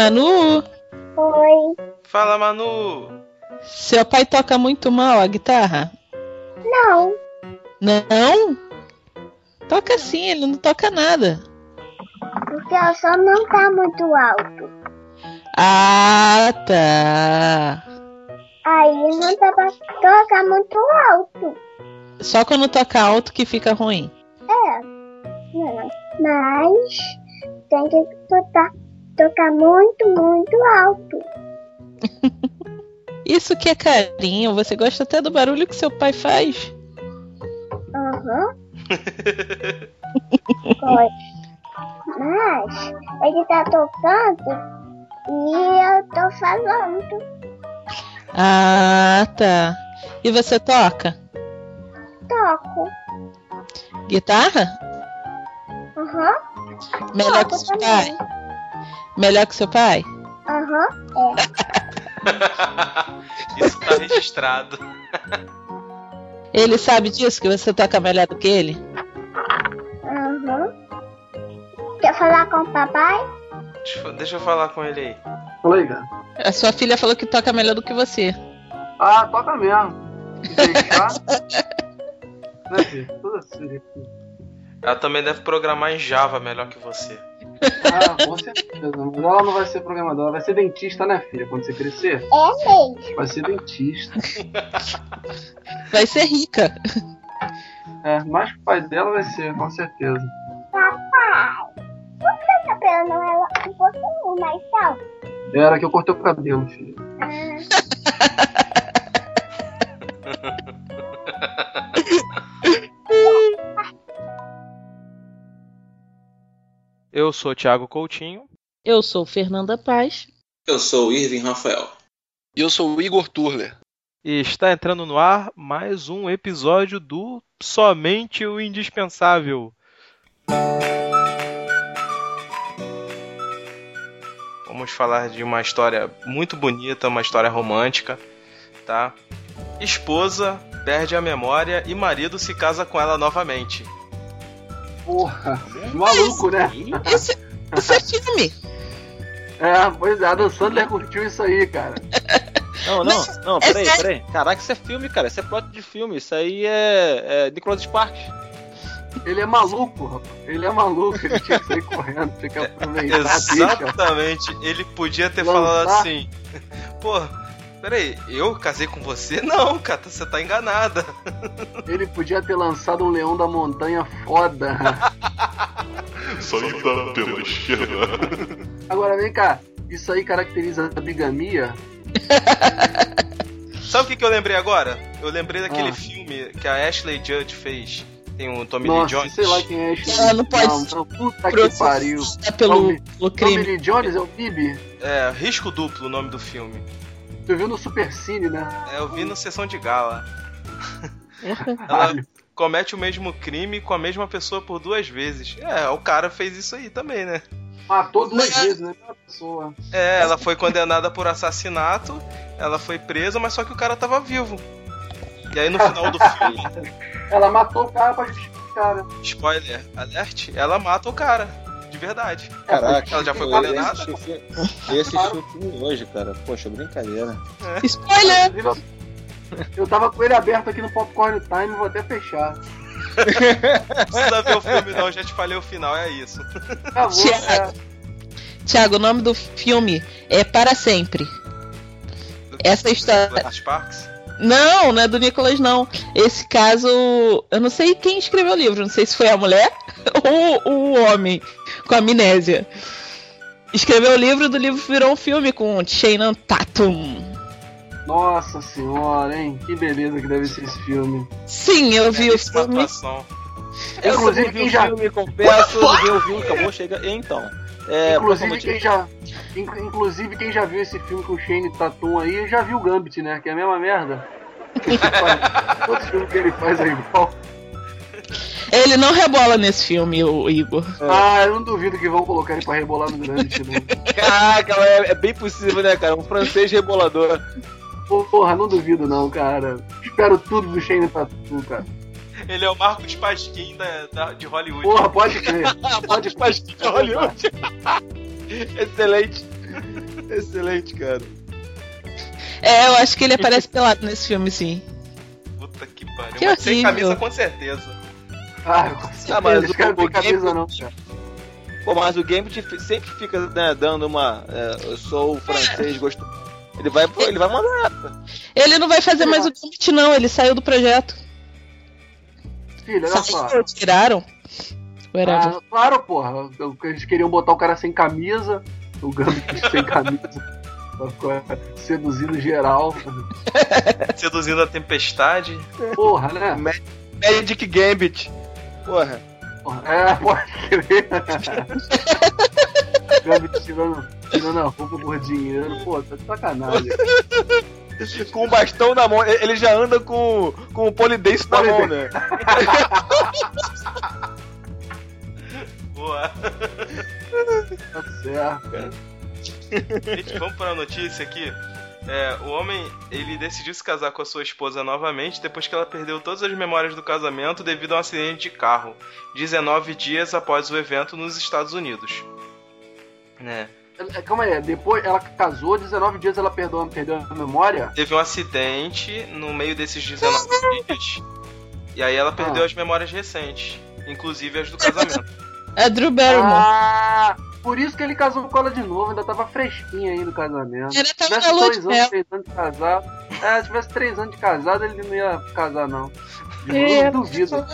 Manu, Oi. Fala, Manu! seu pai toca muito mal a guitarra? Não. Não? Toca sim, ele não toca nada. Porque o som não tá muito alto. Ah, tá. Aí não dá pra tocar muito alto. Só quando toca alto que fica ruim. É. Mas tem que tocar, tocar muito, muito alto. Isso que é carinho, você gosta até do barulho que seu pai faz. Aham. Gosto. Mas ele tá tocando e eu tô falando. Ah, tá. E você toca? Toco. Guitarra? Aham. Melhor que Toco seu também. pai? Melhor que seu pai? Aham. É. Isso tá registrado. Ele sabe disso, que você toca melhor do que ele? Aham. Quer falar com o papai? Deixa eu- Deixa eu falar com ele aí. Fala aí, cara. A sua filha falou que toca melhor do que você. Ah, toca mesmo. Deixar. né, filho? Tudo assim. filho. Ela também deve programar em Java melhor que você. Ah, com certeza. Mas ela não vai ser programadora, ela vai ser dentista, né, filha? Quando você crescer, É mesmo. vai ser dentista. Vai ser rica. É, mais que o pai dela vai ser, com certeza. Papai, por que o cabelo não é um pouquinho mais alto? Era que eu cortei o cabelo, filho. Ah, Eu sou Thiago Coutinho. Eu sou Fernanda Paz. Eu sou o Irving Rafael. E eu sou o Igor Turler. E está entrando no ar mais um episódio do Somente o Indispensável. Vamos falar de uma história muito bonita, uma história romântica, tá? Esposa perde a memória e marido se casa com ela novamente. Porra, maluco, né? Esse, esse é filme. É, pois é, a Dan Sandler curtiu isso aí, cara. Não, não, não, é peraí, sério? peraí. Caraca, isso é filme, cara. Isso é plot de filme. Isso aí é, é Nicolas Sparks. Ele é maluco, rapaz. Ele é maluco, ele tinha que sair correndo, tinha que aproveitar. Exatamente. Ele podia ter Lançar. falado assim: Pô, peraí, eu casei com você? Não, cara, você tá enganada. Ele podia ter lançado um leão da montanha foda. Saída pela esquerda. Agora vem cá, isso aí caracteriza a bigamia? Sabe o que, que eu lembrei agora? Eu lembrei daquele Ah. filme que a Ashley Judd fez. Tem o Tommy Lee Nossa, Jones. sei lá quem é esse. Ela não pode Não, não, puta que pariu. Processada pelo, Tommy- pelo Tommy crime. Lee Jones é o Bibi. É, Risco Duplo o nome do filme. Tu viu no Super Cine, né? É, eu vi no Sessão de Gala. Ela Caralho. comete o mesmo crime com a mesma pessoa por duas vezes. É, o cara fez isso aí também, né? Matou duas vezes, né? Uma pessoa. É, ela foi condenada por assassinato, ela foi presa, mas só que o cara tava vivo. E aí no final do filme, Ela matou o cara pra justificar, né? spoiler alert, ela mata o cara. De verdade. Caraca. Ela já foi eu condenada? assisti o filme- Eu assisti o filme hoje, cara. Poxa, brincadeira. Spoiler! Inclusive, eu- tava com ele aberto aqui no Popcorn Time, vou até fechar. Não precisa ver o filme não, já te falei o final, é isso. Acabou, Tiago. é. Tiago, o nome do filme é Para Sempre. Essa história- Sparks? Não, não é do Nicolas, não. Esse caso, eu não sei quem escreveu o livro, não sei se foi a mulher ou o homem com amnésia. Escreveu o livro, do livro virou um filme com Channing Tatum. Nossa senhora, hein? Que beleza que deve ser esse filme. Sim, eu vi o Belíssima filme. atuação. Eu Inclusive, vi quem o já- filme, confesso, ninguém ouviu, acabou, chega. Então. É, inclusive, quem já, in- inclusive, quem já viu esse filme com o Shane Tatum aí, já viu o Gambit, né? Que é a mesma merda. Todo filme que ele faz é igual. Ele não rebola nesse filme, o Igor. Ah, eu não duvido que vão colocar ele pra rebolar no Gambit, não. Caraca, é, é bem possível, né, cara? Um francês rebolador. Porra, não duvido não, cara. Espero tudo do Shane Tatum, cara. Ele é o Marcos Pasquim da, da- de Hollywood. Porra, pode crer. Pode Pasquim de Hollywood. Excelente. Excelente, cara. É, eu acho que ele aparece pelado nesse filme, sim. Puta que pariu. Que Mas sem camisa, com certeza. Ah. Ah, mas o- não tem o camisa Gambit- não, cara. Pô, mas o Gambit sempre fica né, dando uma. é, eu sou o francês, gosto. Ele vai, pô, ele vai mandar. Ele não vai fazer mais o Gambit, não. Ele saiu do projeto. Filho, olha só. Saiu, tiraram. Ah, claro, porra. Eles queriam botar o cara sem camisa, o Gambit sem camisa. Seduzindo geral. Seduzindo a tempestade. Porra, né? Magic Gambit. Porra. Porra, É, pode crer. Gambit tirando, tirando a roupa por dinheiro. Pô, tá de sacanagem. Com o bastão na mão. Ele já anda com, com o polidense na mão, né? Boa. Tá certo. Gente, vamos para a notícia aqui. É, o homem, ele decidiu se casar com a sua esposa novamente depois que ela perdeu todas as memórias do casamento devido a um acidente de carro, 19 dias após o evento nos Estados Unidos. Né? É, Calma aí, depois ela casou, 19 dias ela perdeu, perdeu a memória. Teve um acidente no meio desses 19 dias. E aí ela perdeu Ah. as memórias recentes, inclusive as do casamento. É Drew Barrymore. Ah, por isso que ele casou com ela de novo, ainda tava fresquinha aí no casamento. Ele Se tava tivesse na lua dois anos, mel. três anos de casado. É, se tivesse três anos de casado, ele não ia casar, não. De É, novo, duvido.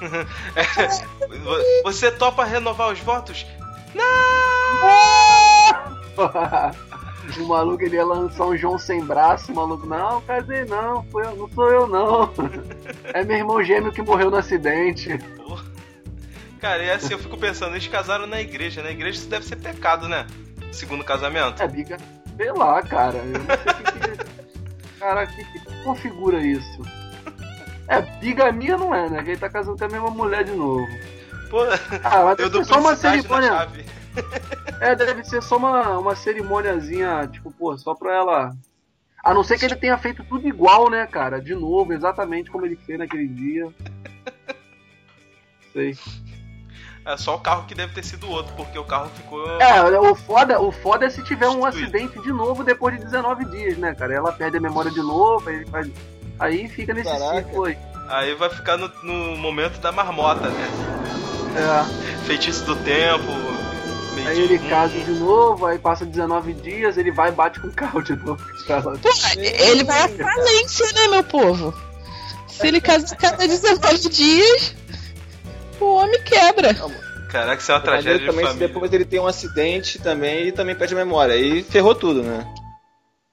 Você topa renovar os votos? o maluco ele ia lançar um João sem braço, o maluco, não, casei não, foi eu, não sou eu não. É meu irmão gêmeo que morreu no acidente. Cara, e assim eu fico pensando, eles casaram na igreja, na igreja isso deve ser pecado, né? Segundo casamento. É, biga, sei lá, cara. Eu não sei o que, que. Cara, que, que configura isso? É, bigamia não é, né? Que ele tá casando com a mesma mulher de novo. Pô, Ah, mas eu deve ser só uma cerimônia. É, deve ser só uma, uma cerimôniazinha, tipo, pô, só pra ela. A não ser que ele tenha feito tudo igual, né, cara? De novo, exatamente como ele fez naquele dia. Sei. É só o carro que deve ter sido outro, porque o carro ficou. É, o foda, o foda é se tiver um acidente de novo depois de 19 dias, né, cara? Ela perde a memória de novo, aí, faz... aí fica nesse Caraca. ciclo aí. Aí vai ficar no, no momento da marmota, né? É. Feitiço do tempo. Aí de- ele casa de novo, aí passa 19 dias, ele vai e bate com o carro de novo. Pô, ele vai à falência, né, meu povo? Se ele casa cada 19 dios, o homem quebra. Caraca, isso é uma tragédia de também, família. depois ele tem um acidente também e também perde a memória. Aí ferrou tudo, né?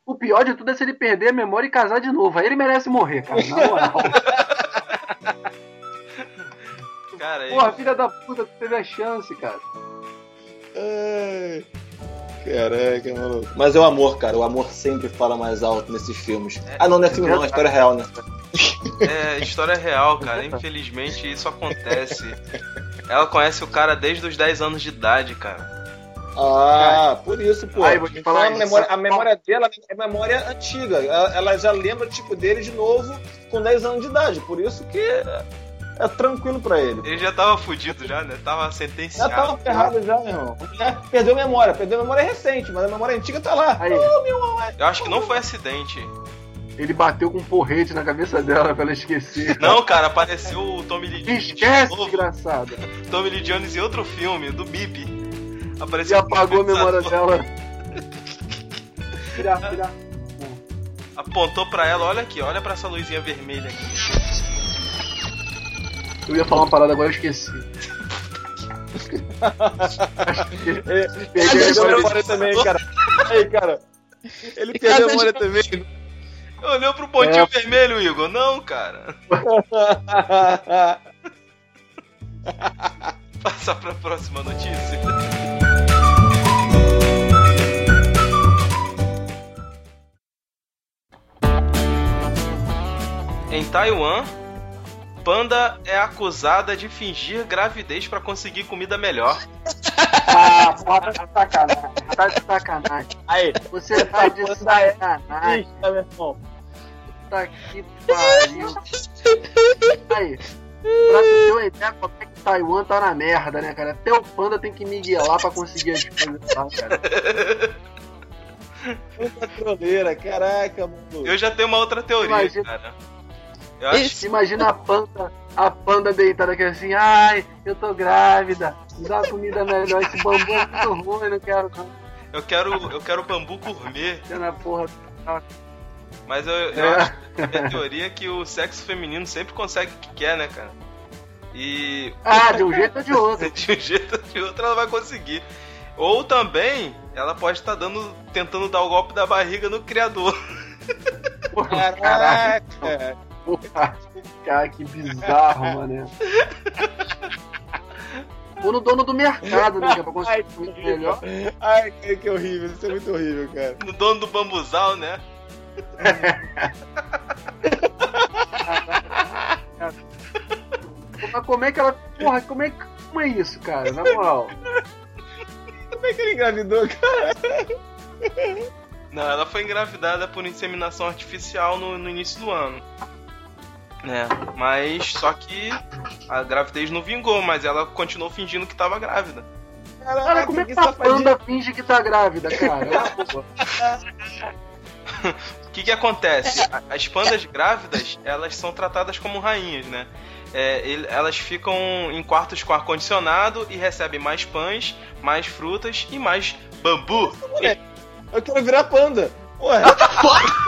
O pior de tudo é se ele perder a memória e casar de novo. Aí ele merece morrer, cara, na moral. Cara, Porra, filha da puta, tu teve a chance, cara. Ai, Caraca, maluco. Mas é o amor, cara. O amor sempre fala mais alto nesses filmes. Ah, não, não é filme não, é história real, né? É história real, cara. Infelizmente isso acontece. Ela conhece o cara desde os 10 anos de idade, cara. Ah, por isso, pô. Te Então, a, memória, a memória dela é memória antiga. Ela, ela já lembra, tipo, dele de novo com 10 anos de idade. Por isso que é, é tranquilo pra ele. Ele já tava fudido já, né? Tava Já sentenciado. tava ferrado já, meu irmão. É, perdeu a memória. Perdeu memória recente, mas a memória antiga tá lá. Aí, Eu acho que não foi acidente. Ele bateu com um porrete na cabeça dela pra ela esquecer. Não, cara, apareceu o Tommy Lee Jones. Esquece, desgraçada. Tommy Lee Jones em outro filme, do Bip. E Apareceu apagou a memória dela. Tira, tira. Apontou pra ela, olha aqui, olha pra essa luzinha vermelha aqui. Eu ia falar uma parada agora, eu esqueci. Peguei Ele a perdeu a memória também, cara. Aí, cara. Ele perdeu a memória também. Olhou pro pontinho É. vermelho, Igor. Não, cara. Passar pra próxima notícia. Em Taiwan, panda é acusada de fingir gravidez pra conseguir comida melhor. Ah, porra, tá de sacanagem. Tá de sacanagem. Aí, Você tá de sacanagem. Ixi, meu irmão. Puta que pariu. Aí, pra tu ter uma ideia como é que Taiwan tá na merda, né, cara? Até o panda tem que miguelar pra conseguir as coisas lá, cara. Puta troleira, caraca, mano. Eu já tenho uma outra teoria, Imagina- cara. Eu acho Imagina a panda, a panda deitada aqui assim, ai, eu tô grávida, me dá uma comida melhor, esse bambu é muito ruim, não quero não. Eu quero, eu quero bambu gourmet, na porra. mas eu, eu É. acho que a minha teoria é que o sexo feminino sempre consegue o que quer, né, cara? E Ah, de um jeito ou de outro. de um jeito ou de outro ela vai conseguir. Ou também ela pode estar dando, tentando dar o golpe da barriga no criador. Caraca. Cara, que bizarro, mano. Ou no dono do mercado, né? Que é pra conseguir comida melhor. Ai, que, que horrível, isso é muito horrível, cara. No dono do bambuzal, né? Mas como é que ela. Porra, como é, que- como é isso, cara? Na moral. Como é que ele engravidou, cara? Não, ela foi engravidada por inseminação artificial no, no início do ano. Né? Mas só que a gravidez não vingou, mas ela continuou fingindo que tava grávida. Cara, como é que a panda finge que tá grávida, cara? Pô. O que que acontece? As pandas grávidas, elas são tratadas como rainhas, né? É, elas ficam em quartos com ar-condicionado e recebem mais pães, mais frutas e mais bambu. Eu quero virar panda. Ué,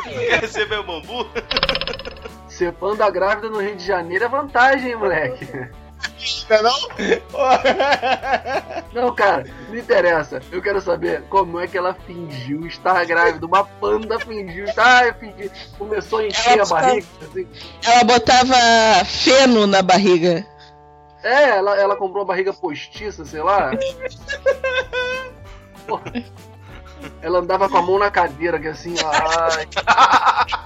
Quer receber o bambu? Ser panda grávida no Rio de Janeiro é vantagem, hein, moleque. não é não? Não, cara, não interessa. Eu quero saber como é que ela fingiu estar grávida. Uma panda fingiu estar. Ah, fingi. Começou a encher Ela a barriga. assim. Ela botava feno na barriga. É, ela, ela comprou uma barriga postiça, sei lá. Porra. Ela andava com a mão na cadeira, que assim, ai.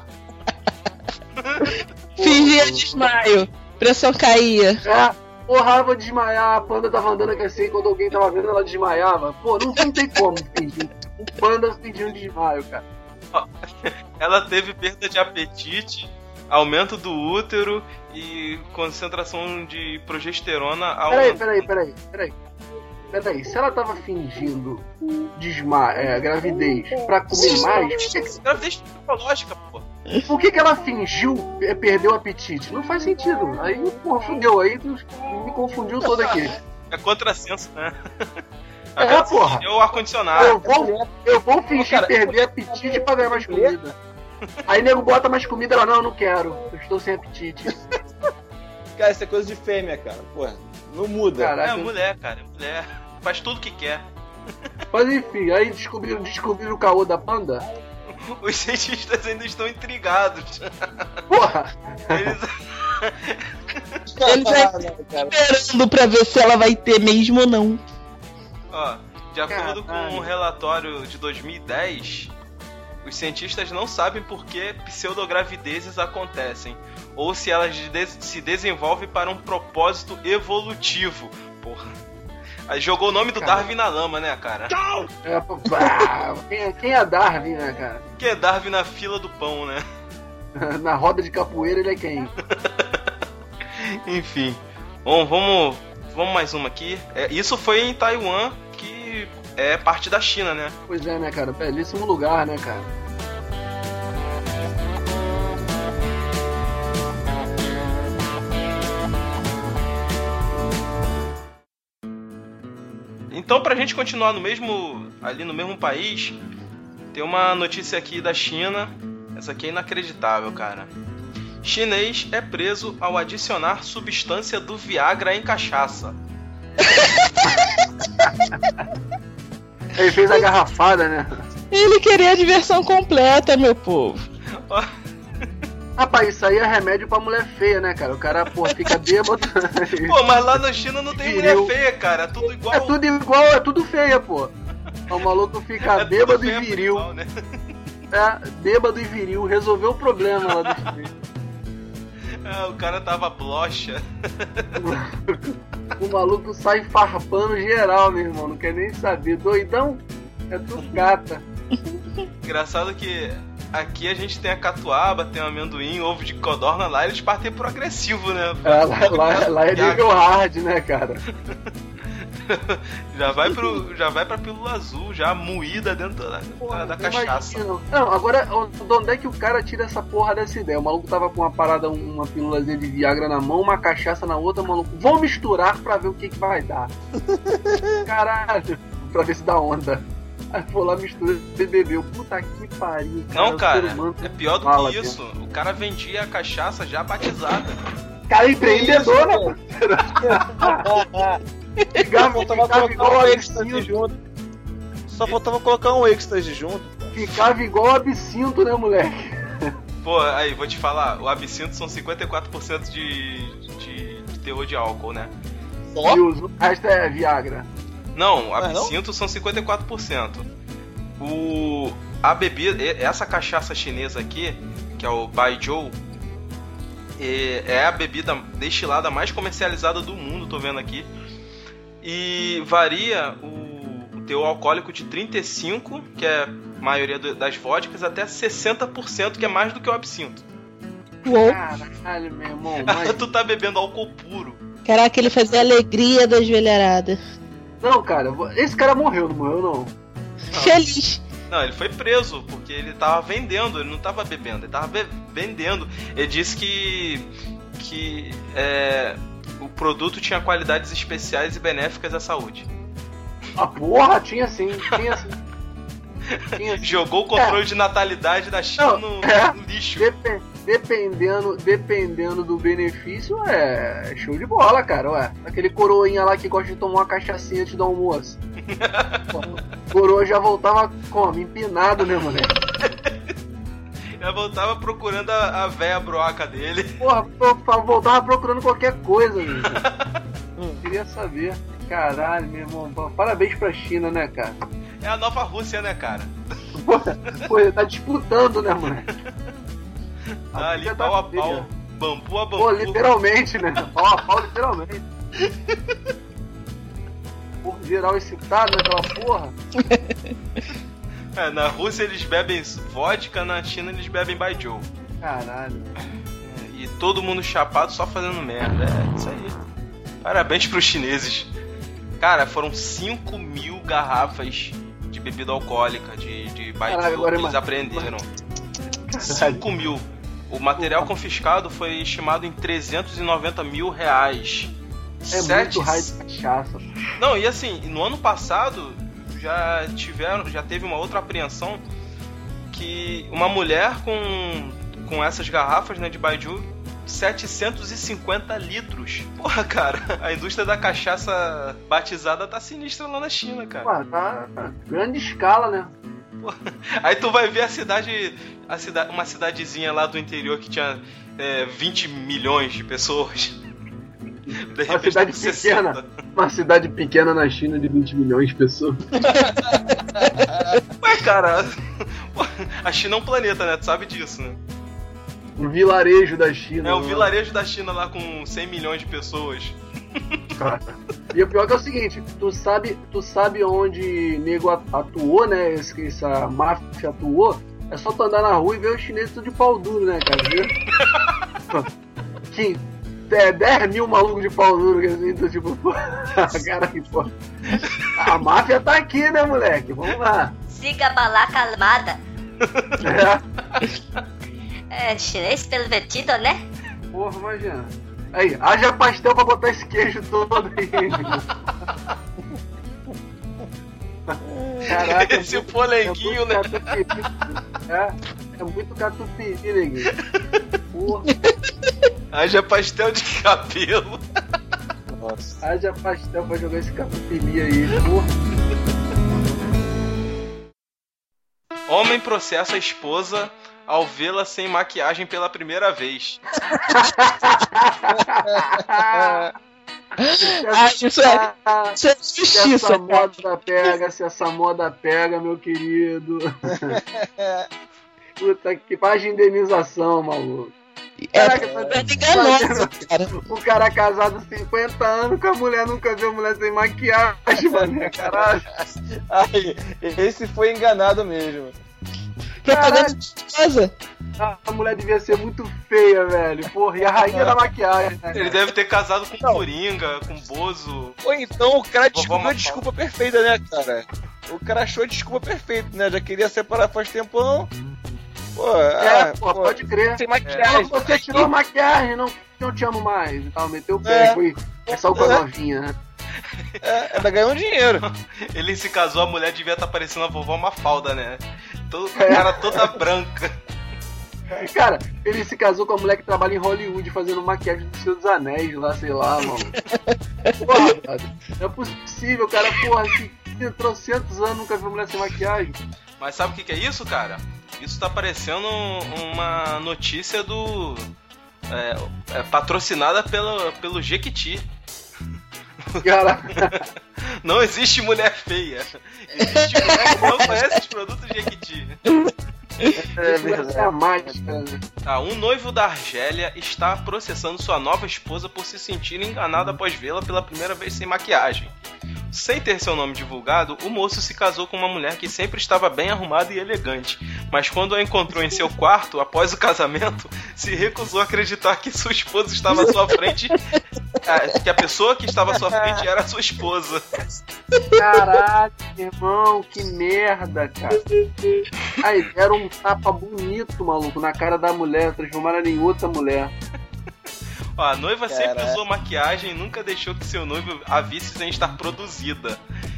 Fingia desmaio. Pressão caía. É, porra, vou desmaiar. A panda tava andando aqui assim, quando alguém tava vendo, ela desmaiava. Pô, não, não tem como fingir. Um panda fingindo desmaio, cara. Ela teve perda de apetite, aumento do útero e concentração de progesterona Peraí, aumentou. peraí, peraí, peraí. Peraí, se ela tava fingindo desma é, gravidez pra comer mais, Gravidez psicológica, pô. Por que, que ela fingiu é, perder o apetite? Não faz sentido. Aí, porra, fudeu. Aí me confundiu todo aqui. É contrassenso, né? É, porra. É o ar-condicionado. Eu vou, eu vou fingir Cara, perder apetite pra ganhar mais comida. Aí nego bota mais comida, ela, não, eu não quero. Eu estou sem apetite. Cara, isso é coisa de fêmea, cara. Porra, não muda. Caraca. É mulher, cara. é Mulher. Faz tudo que quer. Mas enfim, aí descobriram, descobriram o caô da panda. Os cientistas ainda estão intrigados. Porra! Eles, Ele vai não, cara. esperando pra ver se ela vai ter mesmo ou não. ó, de acordo com Caralho. um relatório de 2010, os cientistas não sabem por que pseudogravidezes acontecem, ou se elas se desenvolvem para um propósito evolutivo. Porra. Aí jogou o nome do Cara. Darwin na lama, né, cara? É, bah, quem, é- quem é Darwin, né, cara? Que é Darwin na fila do pão, né? Na roda de capoeira ele é quem? Enfim. Bom, vamos, vamos mais uma aqui. É, isso foi em Taiwan, que é parte da China, né? Pois é, né, cara? Belíssimo lugar, né, cara? Então, pra gente continuar no mesmo ali no mesmo país, tem uma notícia aqui da China. Essa aqui é inacreditável, cara. Chinês é preso ao adicionar substância do Viagra em cachaça. Ele fez a garrafada, né? Ele queria a diversão completa, meu povo. Rapaz, isso aí é remédio pra mulher feia, né, cara? O cara, pô, fica bêbado. Pô, mas lá na China não tem mulher feia, cara. É tudo igual. É tudo igual, é tudo feia, pô. O maluco fica É bêbado e viril. igual, né? É, bêbado e viril. Resolveu o problema lá do filme. É, o cara tava blocha. O maluco sai farpando geral, meu irmão. Não quer nem saber. Doidão? É tudo gata. Engraçado que aqui a gente tem a catuaba, tem o amendoim, ovo de codorna lá, eles partem pro agressivo, né? É, lá, lá- lá é nível hard, né, cara? Já vai pro. Já vai pra pílula azul, já moída dentro da, da, da cachaça. Imagina. Não, agora, de onde é que o cara tira essa porra dessa ideia? O maluco tava com uma parada, uma pílulazinha de Viagra na mão, uma cachaça na outra, maluco. Vou misturar pra ver o que que vai dar. Caralho, pra ver se dá onda. Aí foi lá, mistura e bebeu. Puta que pariu. Não, cara, ser humano é pior do fala, que isso. O cara vendia a cachaça já batizada. Cara, empreendedor, né? Ficava, Só faltava ficava colocar igual um êxtase junto. Só faltava colocar um êxtase junto. Ficava igual absinto, né, moleque? Pô, aí, vou te falar, o absinto são 54% de, de, de teor de álcool, né? Só? E o resto é Viagra. Não, Mas não? absinto são 54%. O a bebida, essa cachaça chinesa aqui, que é o Baijiu, é é a bebida destilada mais comercializada do mundo, tô vendo aqui. E varia o, o teor alcoólico de 35, que é a maioria das vodkas, até 60%, que é mais do que o absinto. Uou. Caralho, meu irmão. Mas... tu tá bebendo álcool puro. Caraca, ele fazia a alegria das velharadas. Não, cara, esse cara morreu, não morreu, não. Feliz. Não, ele foi preso porque ele tava vendendo, ele não tava bebendo, ele tava be- vendendo. Ele disse que que é, o produto tinha qualidades especiais e benéficas à saúde. A porra, tinha sim, tinha sim. Tinha sim. Jogou o controle de natalidade da China no, é. no lixo. Depe- dependendo, dependendo do benefício, é show de bola, cara. Ué, aquele coroinha lá que gosta de tomar uma cachaçinha antes do almoço. Coroa já voltava como? Empinado, né, moleque? Eu voltava procurando a, a véia broaca dele. Porra, voltava procurando qualquer coisa, meu. Hum, Queria saber. Caralho, meu irmão. Parabéns pra China, né, cara? É a nova Rússia, né, cara? Pô, tá disputando, né, moleque? Tá ali vida pau a filha. pau, bambu a Pô, bambu. literalmente, né? Pau a pau, literalmente. Por geral excitado naquela porra. É, na Rússia eles bebem vodka, na China eles bebem baijiu. Caralho. E todo mundo chapado só fazendo merda. É isso aí. Parabéns pros chineses. Cara, foram 5 mil garrafas de bebida alcoólica, de, de baijiu que eles ima- apreenderam. Caralho. 5 mil. O material confiscado foi estimado em 390 mil reais. É Sete- muito raio de cachaça. Não, e assim, no ano passado já tiveram, já teve uma outra apreensão que uma mulher com, com essas garrafas né, de Baijiu 750 litros. Porra, cara, a indústria da cachaça batizada tá sinistra lá na China, cara. Pô, tá, tá grande escala, né? Aí tu vai ver a cidade, a uma cidadezinha lá do interior que tinha é, 20 milhões de pessoas. De Uma cidade tá com 60. pequena. Uma cidade pequena na China de 20 milhões de pessoas. Ué, cara, a China é um planeta, né? Tu sabe disso, né? Um vilarejo da China. É o né? vilarejo da China lá com 100 milhões de pessoas. E o pior que é o seguinte, tu sabe, tu sabe onde nego atuou, né? Essa máfia atuou? É só tu andar na rua e ver os chineses tudo de pau duro, né, cara? Que é 10 mil malucos de pau duro, que assim, tu, tipo, cara, que porra. A máfia tá aqui, né, moleque? Vamos lá. Siga a balaca armada. É, É chinês pervertido, né? porra, imagina. Aí, haja pastel pra botar esse queijo todo aí. Caraca, Esse é muito- polenguinho, é né? muito catupiry. É, é muito catupiry, neguinho. Porra, Haja pastel de cabelo. Nossa. haja pastel pra jogar esse catupiry aí. Porra. Homem processa a esposa ao vê-la sem maquiagem pela primeira vez. Ah, isso é, isso é Se justiça. essa moda pega, se essa moda pega, meu querido. Puta que faz de indenização, maluco. É, Caraca, é enganoso, cara. O cara casado 50 anos com a mulher, nunca viu mulher sem maquiagem, mano. Caralho. Aí, esse foi enganado mesmo. Propaganda de casa. A mulher devia ser muito feia, velho. Porra, e a rainha da maquiagem, né? Ele deve ter casado com Coringa, com Bozo. Ou então o cara descobriu a desculpa perfeita, né, cara? O cara achou a desculpa perfeita, né? Já queria separar faz tempão. Pô, É, ah, pô, pode crer. Sem Ah, maquiagem. você tirou a maquiagem, não, não te amo mais. E tal, meteu o pé, É. foi. Saiu com a novinha, né? É, ainda ganhou um dinheiro. Ele se casou, a mulher devia estar parecendo a vovó Mafalda, né? Todo, cara toda branca. Cara, ele se casou com a mulher que trabalha em Hollywood fazendo maquiagem dos seus anéis lá, sei lá, mano. Porra, cara, não é possível, cara, porra, que entrou centos anos, nunca viu mulher sem maquiagem. Mas sabe o que, que é isso, cara? Isso tá parecendo uma notícia do. É, é, patrocinada pelo, pelo Jequiti. Cara, Não existe mulher feia. Existe mulher que não conhece os produtos Jequiti. é verdade. É né? Ah, um noivo da Argélia está processando sua nova esposa por se sentir enganado após vê-la pela primeira vez sem maquiagem. Sem ter seu nome divulgado, o moço se casou com uma mulher que sempre estava bem arrumada e elegante, mas quando a encontrou em seu quarto após o casamento, se recusou a acreditar que sua esposa estava à sua frente, ah, que a pessoa que estava à sua frente era sua esposa. Caralho, irmão, que merda, cara. Aí, deram um tapa bonito, maluco, na cara da mulher, transformaram em outra mulher. Ó, a noiva sempre Caraca. usou maquiagem e nunca deixou que seu noivo a visse sem estar produzida.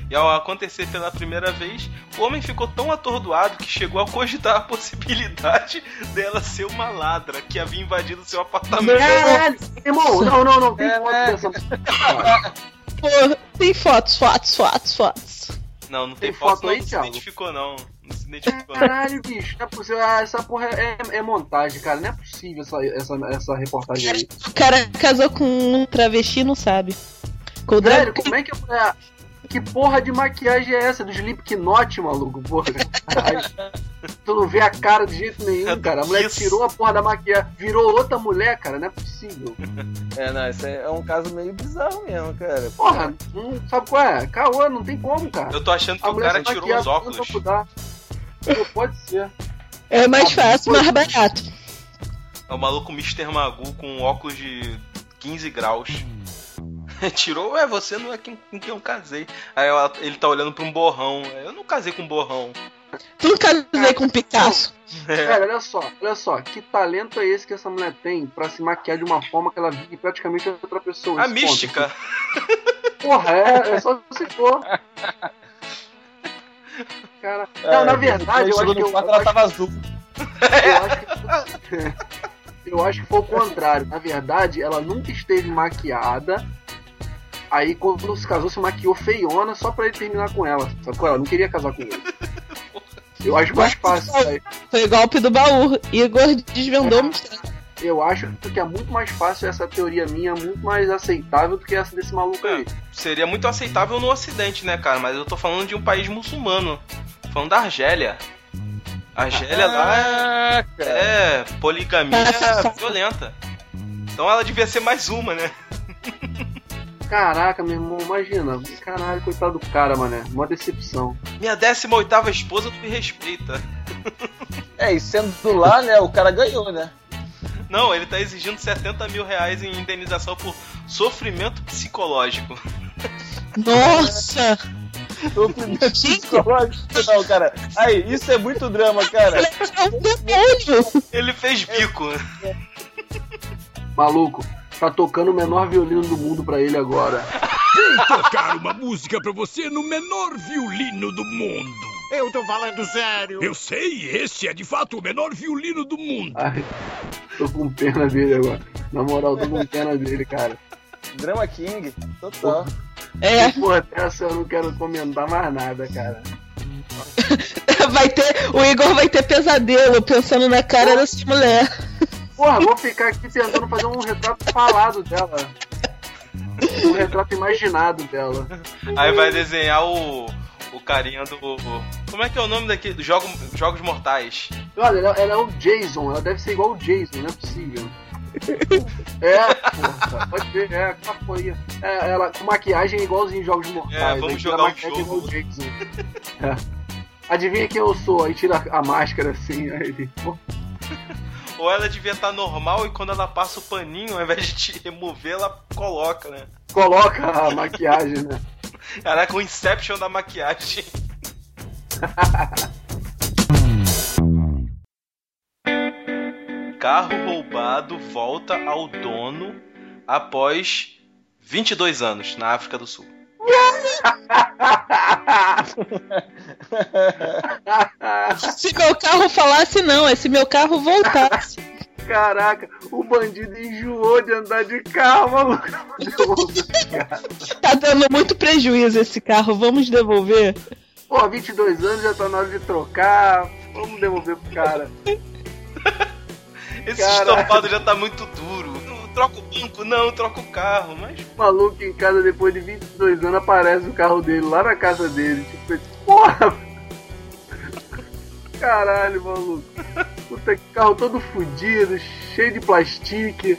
E ao acontecer pela primeira vez, o homem ficou tão atordoado que chegou a cogitar a possibilidade dela ser uma ladra que havia invadido seu apartamento. Caralho, irmão, não, não, não, tem foto É, dessa. Pô, tem fotos, fotos, fotos, fotos. Não, não tem, Tem foto, foto não, aí, não se Thiago? identificou não. Se identificou. não. Caralho, bicho, não é possível. Ah, essa porra é, é montagem, cara. Não é possível essa, essa, essa reportagem aí. O cara casou com um travesti e não sabe. Com o Velho, drag como é que a mulher. Que porra de maquiagem é essa? Do Slipknot, maluco, porra. Tu não vê a cara de jeito nenhum, cara. A mulher Isso. tirou a porra da maquiagem, virou outra mulher, cara. Não é possível. É, não, isso é um caso meio bizarro mesmo, cara. Porra, não sabe qual é? Caô, não tem como, cara. Eu tô achando que A o cara tirou os óculos. Pô, pode ser. É mais fácil, mais barato. É o maluco Mr. Magoo com óculos de 15 graus. Tirou, é, você não é quem, com quem eu casei. Aí ela- ele tá olhando pra um borrão. Eu não casei com um borrão. Tu não casei com um Picasso. Cara, olha só, olha só, que talento é esse que essa mulher tem pra se maquiar de uma forma que ela vive praticamente outra pessoa? A mística. ponto. Porra, é, é só se for. Cara, não, na verdade, eu acho que eu, quarto, eu ela acho, tava azul. eu acho que eu acho que foi o contrário. Na verdade, ela nunca esteve maquiada. Aí quando se casou, se maquiou feiona só pra ele terminar com ela. Sacou? Ela não queria casar com ele. Eu acho mais fácil isso aí. Foi golpe do baú. Igor desvendou o mistério. Eu acho que é muito mais fácil essa teoria minha, muito mais aceitável do que essa desse maluco aí. Seria muito aceitável no ocidente, né, cara? Mas eu tô falando de um país muçulmano. Tô falando da Argélia. A Argélia lá é, é poligamia violenta. Então ela devia ser mais uma, né? Caraca, meu irmão, imagina. Caralho, coitado do cara, mané. Uma decepção. Minha 18 esposa não me respeita. É, e sendo lá, né, o cara ganhou, né? Não, ele tá exigindo 70 mil reais em indenização por sofrimento psicológico. Nossa! Sofrimento psicológico. Não, cara. Aí, isso é muito drama, cara. É um demônio! Ele fez bico. Maluco, tá tocando o menor violino do mundo pra ele agora. tocar uma música pra você no menor violino do mundo. Eu tô falando sério. Eu sei, esse é de fato o menor violino do mundo. Ai, tô com pena dele agora. Na moral, tô com pena dele, cara. Drama King, total. É, Porra, essa eu não quero comentar mais nada, cara. Vai ter, o Igor vai ter pesadelo pensando na cara dessa mulher. Porra, vou ficar aqui tentando fazer um retrato falado dela. Um retrato imaginado dela. Aí vai desenhar o, o carinha do. Como é que é o nome daquele? Do jogo, Jogos Mortais. Olha, ela, ela é o Jason, ela deve ser igual o Jason, não é possível. É, porra, pode ver, é, capoeira. É, ela com maquiagem igualzinho em Jogos Mortais. É, vamos jogar a um jogo. igual o Jason. É. Adivinha quem eu sou? Aí tira a máscara assim, aí Ou ela devia estar normal e quando ela passa o paninho, ao invés de te remover, ela coloca, né? Coloca a maquiagem, né? Caraca, o Inception da maquiagem. Carro roubado volta ao dono após 22 anos na África do Sul. Se meu carro falasse não, é se meu carro voltasse. Caraca, o bandido enjoou de andar de carro, maluco. Tá dando muito prejuízo esse carro, vamos devolver? Pô, 22 anos já tá na hora de trocar. Vamos devolver pro cara. Esse estofado já tá muito duro. Não troca o banco, não, troca o carro, mas. O maluco em casa depois de 22 anos aparece o carro dele lá na casa dele. Tipo, porra! Caralho, maluco. Puta que carro todo fudido, cheio de plastique.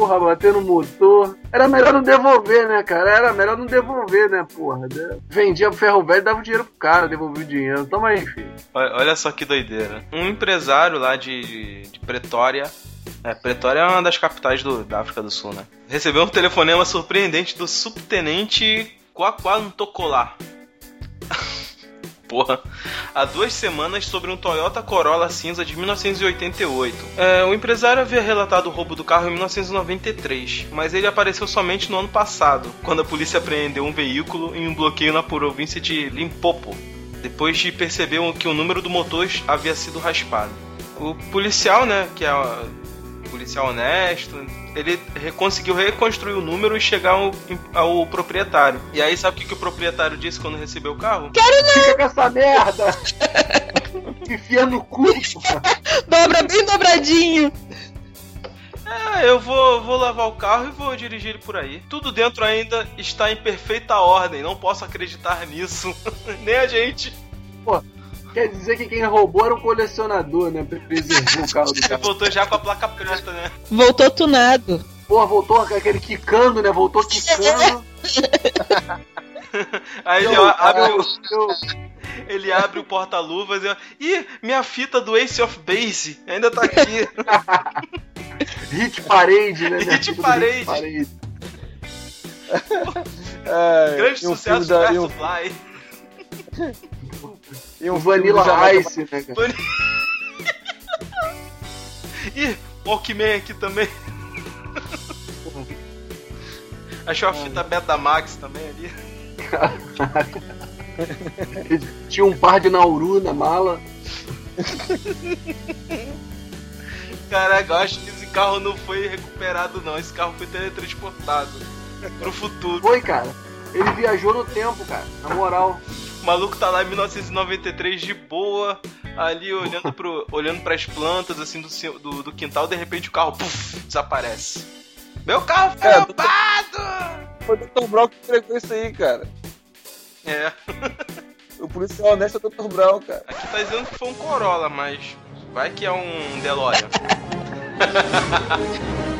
Porra, batendo no motor. Era melhor não devolver, né, cara? Era melhor não devolver, né, porra? Vendia pro ferro velho, dava o dinheiro pro cara, devolvia o dinheiro. Toma aí, filho. Olha só que doideira. Um empresário lá de, de Pretória. É, Pretória é uma das capitais do, da África do Sul, né? Recebeu um telefonema surpreendente do subtenente Kwakwam Tokola. Porra. Há duas semanas sobre um Toyota Corolla cinza de 1988. É, o empresário havia relatado o roubo do carro em 1993, mas ele apareceu somente no ano passado, quando a polícia apreendeu um veículo em um bloqueio na província de Limpopo, depois de perceber que o número do motor havia sido raspado. O policial, né, que é policial honesto, ele re- conseguiu reconstruir o número e chegar ao, ao proprietário. E aí, sabe o que, que o proprietário disse quando recebeu o carro? Fica com essa merda! Enfia no cu. Dobra bem dobradinho. É, eu vou, vou lavar o carro e vou dirigir ele por aí. Tudo dentro ainda está em perfeita ordem, não posso acreditar nisso. Nem a gente. Quer dizer que quem roubou era um colecionador, né? Preservou o carro do cara. voltou já com a placa preta, né? Voltou tunado. Porra, voltou com aquele quicando, né? Voltou quicando. Aí ele abre o, ele abre o porta-luvas e. Ih, minha fita do Ace of Base ainda tá aqui. Hit Parade, né? Hit. É, Grande um sucesso da, do um, Fly. E um Vanilla Ice, né, cara? Ih, Walkman aqui também. Achou a fita Betamax também ali. Tinha um par de Nauru na mala. Caraca, eu acho que esse carro não foi recuperado, não. Esse carro foi teletransportado pro futuro. Foi, cara. Ele viajou no tempo, cara. Na moral. O maluco tá lá em 1993 de boa, ali olhando, pro, olhando pras plantas assim do, do, do quintal, de repente o carro puf, desaparece. Meu carro foi É, roubado! Foi o Dr. Brown que entregou isso aí, cara. É, O policial honesto é o Dr. Brown, cara. aqui tá dizendo que foi um Corolla, mas vai que é um DeLorean.